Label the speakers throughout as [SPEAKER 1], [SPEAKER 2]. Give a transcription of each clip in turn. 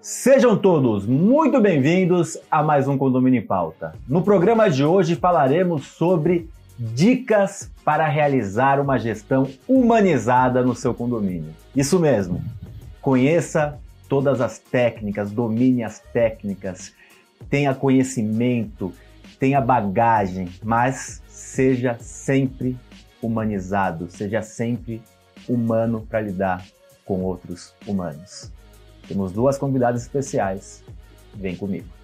[SPEAKER 1] Sejam todos muito bem-vindos a mais um Condomínio em Pauta. No programa de hoje falaremos sobre dicas para realizar uma gestão humanizada no seu condomínio. Isso mesmo. Conheça todas as técnicas, domine as técnicas, tenha conhecimento, tenha bagagem, mas seja sempre humanizado, seja sempre humano para lidar com outros humanos. Temos duas convidadas especiais. Vem comigo.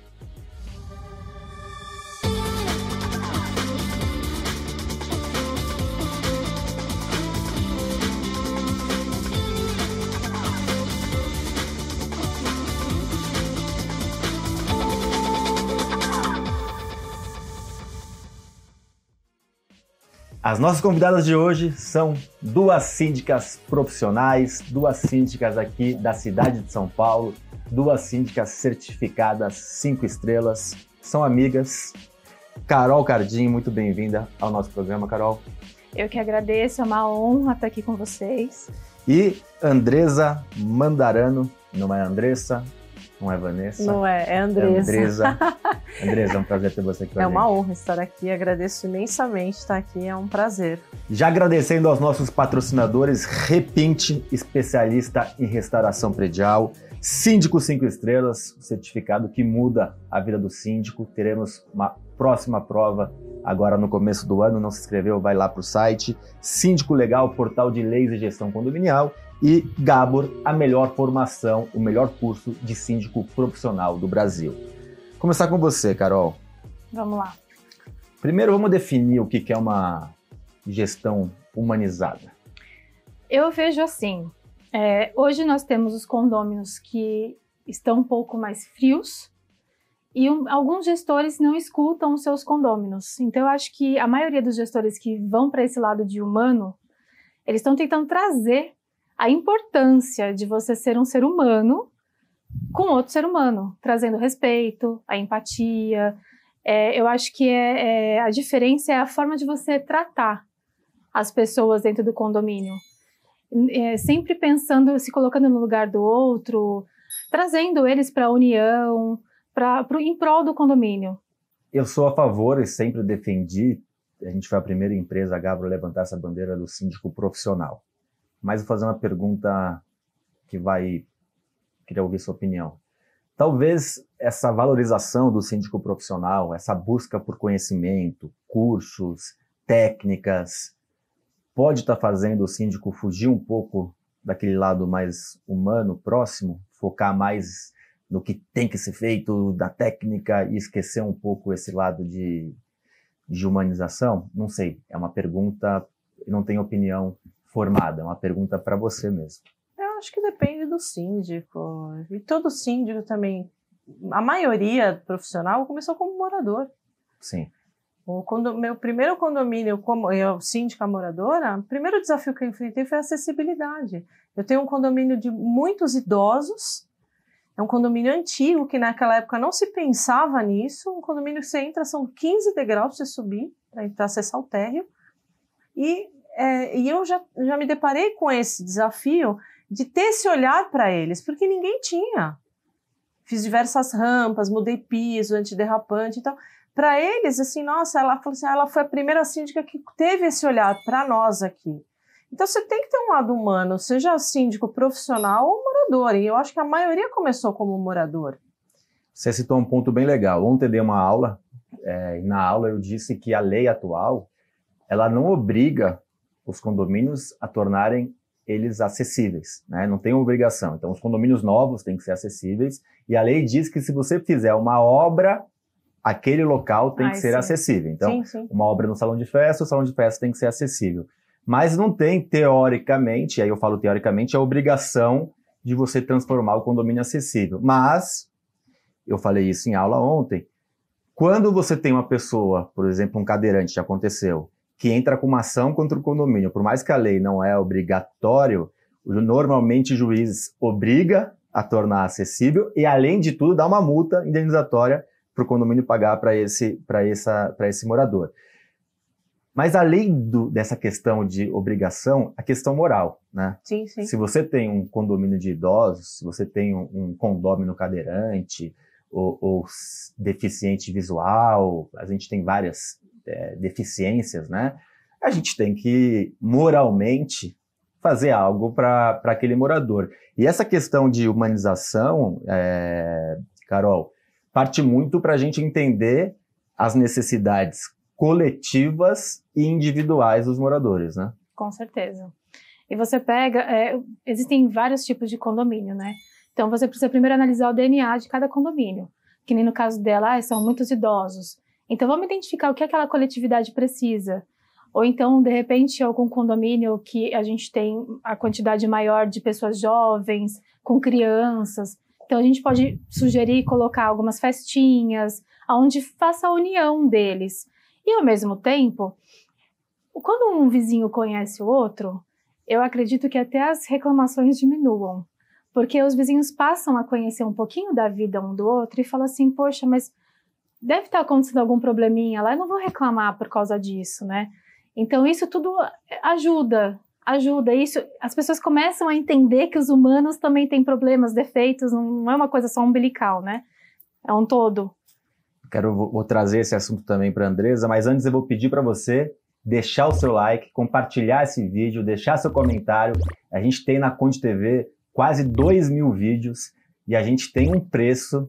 [SPEAKER 1] As nossas convidadas de hoje são duas síndicas profissionais, duas síndicas aqui da cidade de São Paulo, duas síndicas certificadas cinco estrelas, são amigas. Carol Cardim, muito bem-vinda ao nosso programa, Carol.
[SPEAKER 2] Eu que agradeço, é uma honra estar aqui com vocês.
[SPEAKER 1] E Andresa Mandarano, não é Andressa, não é Vanessa?
[SPEAKER 2] Não é, é Andresa.
[SPEAKER 1] É Andresa. Andresa, é um prazer ter você aqui
[SPEAKER 3] É uma
[SPEAKER 1] gente.
[SPEAKER 3] honra estar aqui, agradeço imensamente estar aqui, é um prazer.
[SPEAKER 1] Já agradecendo aos nossos patrocinadores, Repinte, especialista em restauração predial, Síndico 5 Estrelas, certificado que muda a vida do síndico. Teremos uma próxima prova agora no começo do ano. Não se inscreveu, vai lá para o site. Síndico Legal, portal de leis e gestão condominial. E Gabor, a melhor formação, o melhor curso de síndico profissional do Brasil. Começar com você, Carol.
[SPEAKER 2] Vamos lá.
[SPEAKER 1] Primeiro, vamos definir o que que é uma gestão humanizada.
[SPEAKER 2] Eu vejo assim, é, hoje nós temos os condôminos que estão um pouco mais frios e um- alguns gestores não escutam os seus condôminos. Então eu acho que a maioria dos gestores que vão para esse lado de humano, eles estão tentando trazer a importância de você ser um ser humano com outro ser humano, trazendo respeito, a empatia. É, eu acho que é, é- a diferença é a forma de você tratar as pessoas dentro do condomínio. É, sempre pensando, se colocando no lugar do outro, trazendo eles para a união, pra, pro, em prol do condomínio.
[SPEAKER 1] Eu sou a favor e sempre defendi, a gente foi a primeira empresa, a Gabro, levantar essa bandeira do síndico profissional. Mas vou fazer uma pergunta que vai. Queria ouvir sua opinião. Talvez essa valorização do síndico profissional, essa busca por conhecimento, cursos, técnicas, pode estar fazendo o síndico fugir um pouco daquele lado mais humano, próximo, focar mais no que tem que ser feito, da técnica e esquecer um pouco esse lado de, de humanização? Não sei, é uma pergunta, não tenho opinião formada, é uma pergunta para você mesmo.
[SPEAKER 3] Eu acho que depende do síndico, e todo síndico também, a maioria profissional começou como morador.
[SPEAKER 1] Sim,
[SPEAKER 3] O condo- meu primeiro condomínio como eu, síndica moradora, o primeiro desafio que eu enfrentei foi a acessibilidade. Eu tenho um condomínio de muitos idosos, é um condomínio antigo que naquela época não se pensava nisso. Um condomínio que você entra, são 15 degraus para você subir, para acessar o térreo. E, é, e eu já, já me deparei com esse desafio de ter esse olhar para eles, porque ninguém tinha. Fiz diversas rampas, mudei piso, antiderrapante e tal para eles, assim, nossa, ela falou assim, ah, ela foi a primeira síndica que teve esse olhar para nós aqui. Então você tem que ter um lado humano, seja síndico profissional ou morador. E eu acho que a maioria começou como morador.
[SPEAKER 1] você citou um ponto bem legal. Ontem dei uma aula, é, e na aula eu disse que a lei atual, ela não obriga os condomínios a tornarem eles acessíveis, né? Não tem obrigação. Então, os condomínios novos têm que ser acessíveis e a lei diz que se você fizer uma obra, aquele local tem que
[SPEAKER 2] Ai,
[SPEAKER 1] ser
[SPEAKER 2] sim.
[SPEAKER 1] acessível. Então,
[SPEAKER 3] sim, sim.
[SPEAKER 1] uma obra no salão de festa, o salão de festa tem que ser acessível. Mas não tem, teoricamente, aí eu falo teoricamente, a obrigação de você transformar o condomínio acessível. Mas, eu falei isso em aula ontem, quando você tem uma pessoa, por exemplo, um cadeirante, já aconteceu, que entra com uma ação contra o condomínio, por mais que a lei não é obrigatório, normalmente o juiz obriga a tornar acessível e, além de tudo, dá uma multa indenizatória para o condomínio pagar para esse, pra essa, pra esse morador. Mas além do, dessa questão de obrigação, a questão moral, né?
[SPEAKER 3] Sim, sim.
[SPEAKER 1] Se você tem um condomínio de idosos, se você tem um, um condômino cadeirante ou, ou, deficiente visual, a gente tem várias é, deficiências, né? A gente tem que moralmente fazer algo para aquele morador. E essa questão de humanização, é, Carol, parte muito para a gente entender as necessidades coletivas e individuais dos moradores, né?
[SPEAKER 2] Com certeza. E você pega, é, existem vários tipos de condomínio, né? Então você precisa primeiro analisar o DNA de cada condomínio. Que nem no caso dela, ah, são muitos idosos. Então vamos identificar o que aquela coletividade precisa. Ou então, de repente, algum condomínio que a gente tem a quantidade maior de pessoas jovens, com crianças. Então a gente pode sugerir colocar algumas festinhas, onde faça a união deles. E ao mesmo tempo, quando um vizinho conhece o outro, eu acredito que até as reclamações diminuam. Porque os vizinhos passam a conhecer um pouquinho da vida um do outro e falam assim: poxa, mas deve estar acontecendo algum probleminha lá, eu não vou reclamar por causa disso, né? Então isso tudo ajuda, ajuda. Isso, as pessoas começam a entender que os humanos também têm problemas, defeitos, não é uma coisa só umbilical, né? É um todo.
[SPEAKER 1] Quero vou trazer esse assunto também para a Andresa, mas antes eu vou pedir para você deixar o seu like, compartilhar esse vídeo, deixar seu comentário. A gente tem na Conde TV quase 2 mil vídeos e a gente tem um preço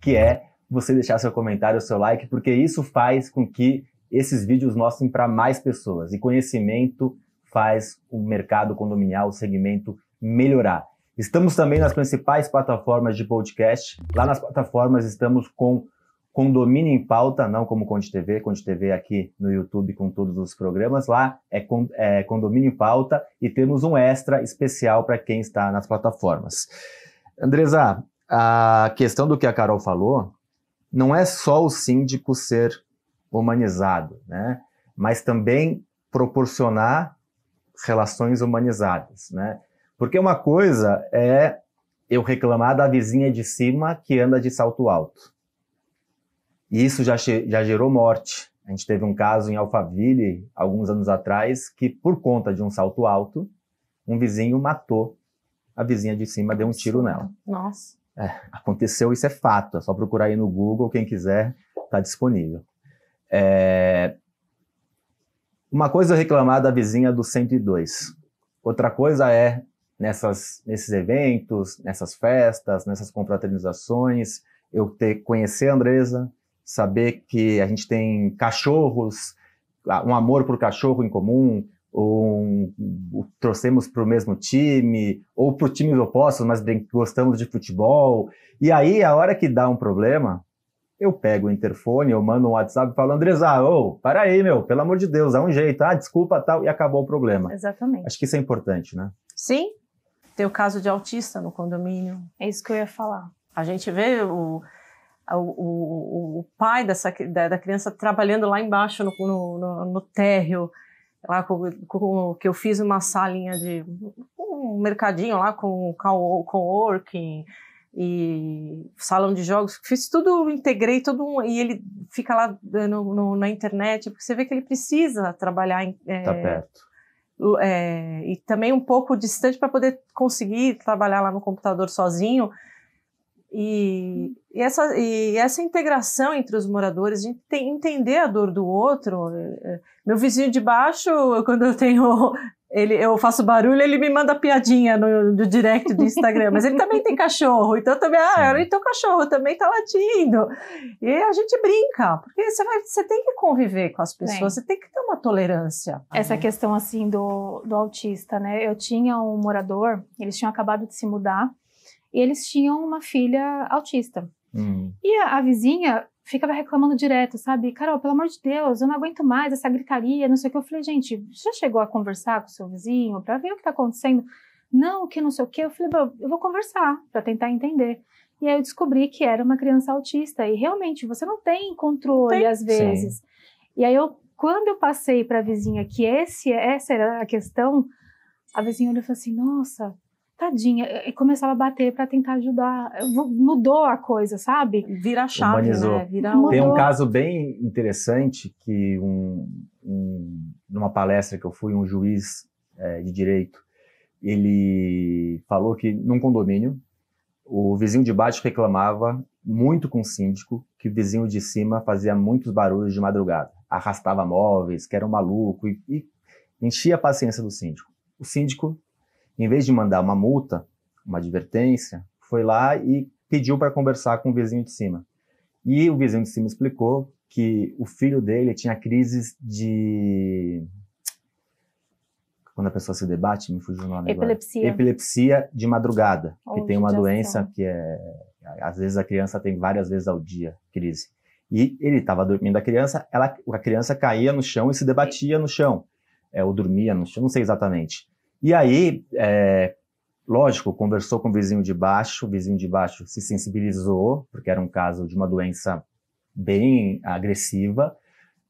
[SPEAKER 1] que é você deixar seu comentário, seu like, porque isso faz com que esses vídeos mostrem para mais pessoas. E conhecimento faz o mercado condominial, o segmento melhorar. Estamos também nas principais plataformas de podcast. Lá nas plataformas estamos com Condomínio em Pauta, não como Conde TV, Conde TV aqui no YouTube com todos os programas. Lá é, é Condomínio em Pauta e temos um extra especial para quem está nas plataformas. Andresa, a questão do que a Carol falou não é só o síndico ser humanizado, né? mas também proporcionar relações humanizadas. Né? Porque uma coisa é eu reclamar da vizinha de cima que anda de salto alto. E isso já, já gerou morte. A gente teve um caso em Alphaville, alguns anos atrás, que por conta de um salto alto, um vizinho matou a vizinha de cima, deu um tiro nela.
[SPEAKER 3] Nossa.
[SPEAKER 1] É, aconteceu, isso é fato. É só procurar aí no Google, quem quiser, está disponível. É... Uma coisa é reclamar da vizinha do 102. Outra coisa é, nessas, nesses eventos, nessas festas, nessas confraternizações, eu ter conhecer a Andresa, saber que a gente tem cachorros, ah, um amor por cachorro em comum, ou um, trouxemos para o mesmo time, ou para times opostos, mas gostamos de futebol. E aí, a hora que dá um problema, eu pego o interfone, eu mando um WhatsApp e falo, Andresa, ô, para aí, meu, pelo amor de Deus, dá um jeito, ah, desculpa, tal, e acabou o problema.
[SPEAKER 2] Exatamente.
[SPEAKER 1] Acho que isso é importante, né?
[SPEAKER 3] Sim. Tem o caso de autista no condomínio.
[SPEAKER 2] É isso que eu ia falar.
[SPEAKER 3] A gente vê o o, o, o pai dessa, da, da, criança trabalhando lá embaixo no, no, no, no térreo, lá com, com, que eu fiz uma salinha de um mercadinho lá com coworking e salão de jogos, fiz tudo, integrei tudo e ele fica lá no, no, na internet, porque você vê que ele precisa trabalhar em,
[SPEAKER 1] é, tá perto.
[SPEAKER 3] É, e também um pouco distante para poder conseguir trabalhar lá no computador sozinho, e, e, essa, e essa integração entre os moradores, a gente tem entender a dor do outro. É, é, meu vizinho de baixo, quando eu tenho ele, eu faço barulho, ele me manda piadinha no, no direct do Instagram, mas ele também tem cachorro, então também, ah, então o cachorro também tá latindo. E a gente brinca, porque você, vai, você tem que conviver com as pessoas, Sim. você tem que ter uma tolerância.
[SPEAKER 2] Essa questão, assim, do, do autista, né? Eu tinha um morador, eles tinham acabado de se mudar, e eles tinham uma filha autista.
[SPEAKER 1] Hum.
[SPEAKER 2] E a, a, vizinha ficava reclamando direto, sabe? Carol, pelo amor de Deus, eu não aguento mais essa gritaria, não sei o que. Eu falei, gente, já chegou a conversar com o seu vizinho para ver o que está acontecendo? Não, que não sei o que. Eu falei, eu vou conversar para tentar entender. E aí eu descobri que era uma criança autista. E realmente, você não tem controle tem. às vezes. Sim. E aí eu, quando eu passei para a vizinha que esse, essa era a questão, a vizinha olhou e falou assim, nossa, tadinha, e começava a bater para tentar ajudar. Mudou a coisa, sabe?
[SPEAKER 3] Vira a chave,
[SPEAKER 1] Humanizou.
[SPEAKER 3] né? Vira
[SPEAKER 2] Mudou.
[SPEAKER 1] Tem um caso bem interessante que um, um- numa palestra que eu fui, um juiz eh, de direito, ele falou que num condomínio o vizinho de baixo reclamava muito com o síndico que o vizinho de cima fazia muitos barulhos de madrugada, arrastava móveis, que era um maluco e, e enchia a paciência do síndico. O síndico, em vez de mandar uma multa, uma advertência, foi lá e pediu para conversar com o vizinho de cima. E o vizinho de cima explicou que o filho dele tinha crises de. Quando a pessoa se debate, me fugiu o nome agora.
[SPEAKER 2] Epilepsia.
[SPEAKER 1] Epilepsia de madrugada, que
[SPEAKER 2] Ou
[SPEAKER 1] tem uma doença que é. Às vezes a criança tem várias vezes ao dia crise. E ele estava dormindo a criança, ela, a criança caía no chão e se debatia no chão. É, ou dormia no chão, não sei exatamente. E aí, é, lógico, conversou com o vizinho de baixo, o vizinho de baixo se sensibilizou, porque era um caso de uma doença bem agressiva.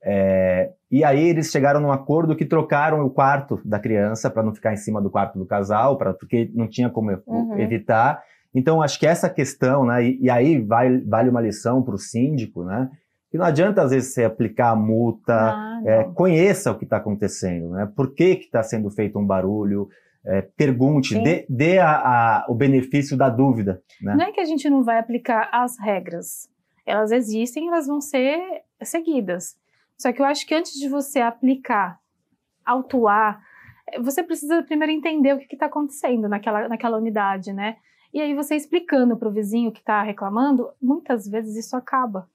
[SPEAKER 1] É, e aí eles chegaram num acordo que trocaram o quarto da criança para não ficar em cima do quarto do casal, pra, porque não tinha como
[SPEAKER 3] Uhum.
[SPEAKER 1] evitar. Então acho que essa questão, né? E, e aí vai, vale uma lição para o síndico, né? Que não adianta às vezes você aplicar a multa,
[SPEAKER 2] Ah,
[SPEAKER 1] é, conheça o que está acontecendo, né? Por que está sendo feito um barulho? É, pergunte,
[SPEAKER 3] Sim.
[SPEAKER 1] dê, dê a- a- o benefício da dúvida, né?
[SPEAKER 2] Não é que a gente não vai aplicar as regras. Elas existem, elas vão ser seguidas. Só que eu acho que antes de você aplicar, autuar, eh, você precisa primeiro entender o que está acontecendo naquela, naquela unidade, né? E aí você explicando para o vizinho que está reclamando, muitas vezes isso acaba.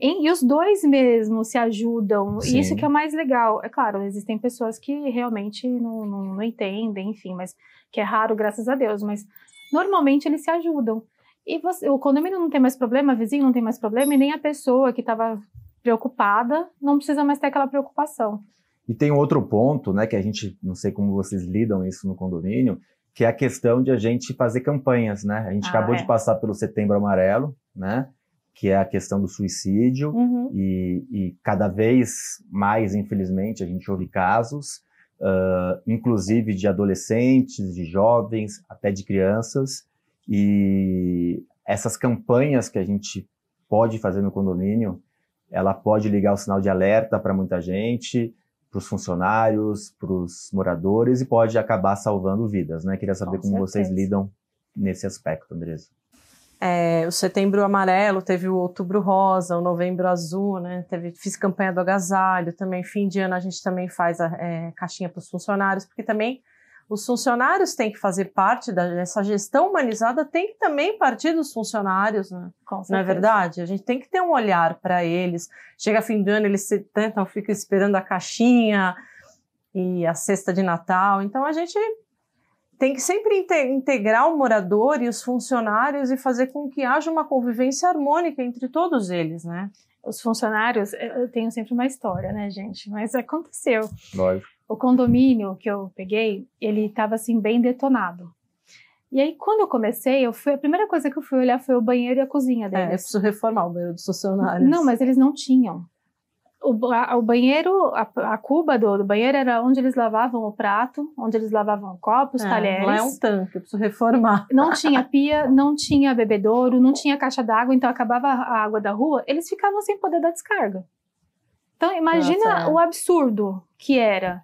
[SPEAKER 2] E, os dois mesmo se ajudam,
[SPEAKER 1] Sim.
[SPEAKER 2] e isso que é o mais legal. É claro, existem pessoas que realmente não, não, não entendem, enfim, mas que é raro, graças a Deus, mas normalmente eles se ajudam. E você- o condomínio não tem mais problema, o vizinho não tem mais problema, e nem a pessoa que estava preocupada não precisa mais ter aquela preocupação.
[SPEAKER 1] E tem outro ponto, né, que a gente, não sei como vocês lidam isso no condomínio, que é a questão de a gente fazer campanhas, né? A gente
[SPEAKER 2] Ah,
[SPEAKER 1] acabou
[SPEAKER 2] é.
[SPEAKER 1] de passar pelo Setembro Amarelo, né? Que é a questão do suicídio.
[SPEAKER 3] Uhum.
[SPEAKER 1] E, e cada vez mais, infelizmente, a gente ouve casos, ah, inclusive de adolescentes, de jovens, até de crianças. E essas campanhas que a gente pode fazer no condomínio, ela pode ligar o sinal de alerta para muita gente, para os funcionários, para os moradores e pode acabar salvando vidas, né? Queria saber
[SPEAKER 2] Com
[SPEAKER 1] como vocês
[SPEAKER 2] certeza.
[SPEAKER 1] lidam nesse aspecto, Andresa.
[SPEAKER 3] É, o setembro amarelo, teve o outubro rosa, o novembro azul, né? Teve, fiz campanha do agasalho, também fim de ano a gente também faz a é, caixinha para os funcionários, porque também os funcionários têm que fazer parte dessa gestão humanizada, tem que também partir dos funcionários, né? Não é verdade? A gente tem que ter um olhar para eles. Chega fim do ano, eles se tentam, ficam esperando a caixinha e a cesta de Natal. Então a gente tem que sempre inte- integrar o morador e os funcionários e fazer com que haja uma convivência harmônica entre todos eles, né?
[SPEAKER 2] Os funcionários, eu tenho sempre uma história, né, gente? Mas aconteceu.
[SPEAKER 1] Lógico.
[SPEAKER 2] o condomínio que eu peguei, ele estava assim bem detonado. E aí quando eu comecei, eu fui a primeira coisa que eu fui olhar foi o banheiro e a cozinha
[SPEAKER 3] É, eu
[SPEAKER 2] deles.
[SPEAKER 3] preciso reformar o banheiro dos funcionários.
[SPEAKER 2] Não, mas eles não tinham. O, ba- o banheiro, a, a cuba do, do banheiro era onde eles lavavam o prato, onde eles lavavam copos,
[SPEAKER 3] É,
[SPEAKER 2] talheres.
[SPEAKER 3] Lá é um tanque, eu preciso reformar.
[SPEAKER 2] Não tinha pia, não tinha bebedouro, não tinha caixa d'água, então acabava a água da rua, eles ficavam sem poder dar descarga. Então imagina
[SPEAKER 3] Nossa, é.
[SPEAKER 2] o absurdo que era.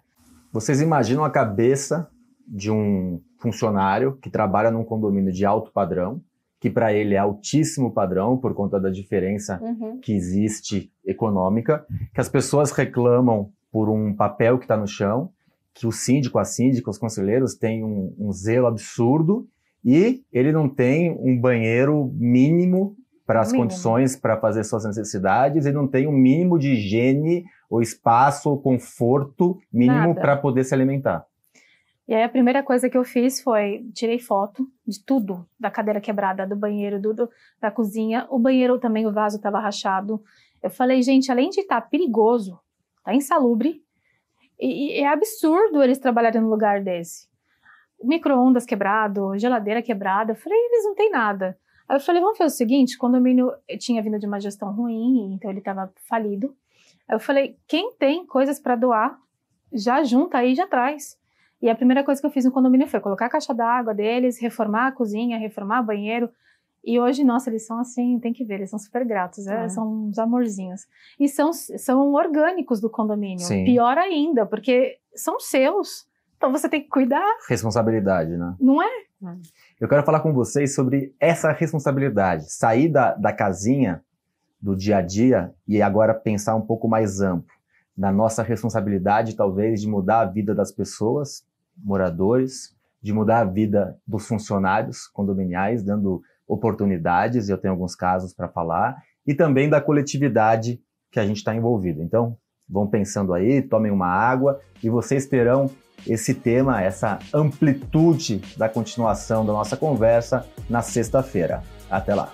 [SPEAKER 1] Vocês imaginam a cabeça de um funcionário que trabalha num condomínio de alto padrão, que para ele é altíssimo padrão por conta da diferença
[SPEAKER 3] Uhum.
[SPEAKER 1] que existe econômica, que as pessoas reclamam por um papel que está no chão, que o síndico, a síndica, os conselheiros têm um, um zelo absurdo e ele não tem um banheiro mínimo para as
[SPEAKER 2] Mínimo.
[SPEAKER 1] condições para fazer suas necessidades, ele não tem um mínimo de higiene ou espaço ou conforto mínimo para poder se alimentar.
[SPEAKER 2] E aí a primeira coisa que eu fiz foi tirei foto de tudo, da cadeira quebrada, do banheiro, do, do- da cozinha. O banheiro também, o vaso estava rachado. Eu falei, gente, além de estar perigoso, tá insalubre, e, e é absurdo eles trabalharem num lugar desse. Micro-ondas quebrado, geladeira quebrada. Eu falei, eles não têm nada. Aí eu falei, vamos fazer o seguinte, o condomínio tinha vindo de uma gestão ruim, então ele estava falido. Aí eu falei, quem tem coisas para doar, já junta aí, já traz. E a primeira coisa que eu fiz no condomínio foi colocar a caixa d'água deles, reformar a cozinha, reformar o banheiro. E hoje, nossa, eles são assim, tem que ver, eles são super gratos, é. são uns amorzinhos. E são, são orgânicos do condomínio. Sim. Pior ainda, porque são seus. Então você tem que cuidar.
[SPEAKER 1] Responsabilidade, né?
[SPEAKER 2] Não é?
[SPEAKER 1] Eu quero falar com vocês sobre essa responsabilidade. Sair da, da casinha do dia a dia e agora pensar um pouco mais amplo. Na nossa responsabilidade, talvez, de mudar a vida das pessoas, moradores, de mudar a vida dos funcionários condominiais, dando oportunidades, eu tenho alguns casos para falar, e também da coletividade que a gente está envolvido. Então, vão pensando aí, tomem uma água e vocês terão esse tema, essa amplitude da continuação da nossa conversa na sexta-feira. Até lá!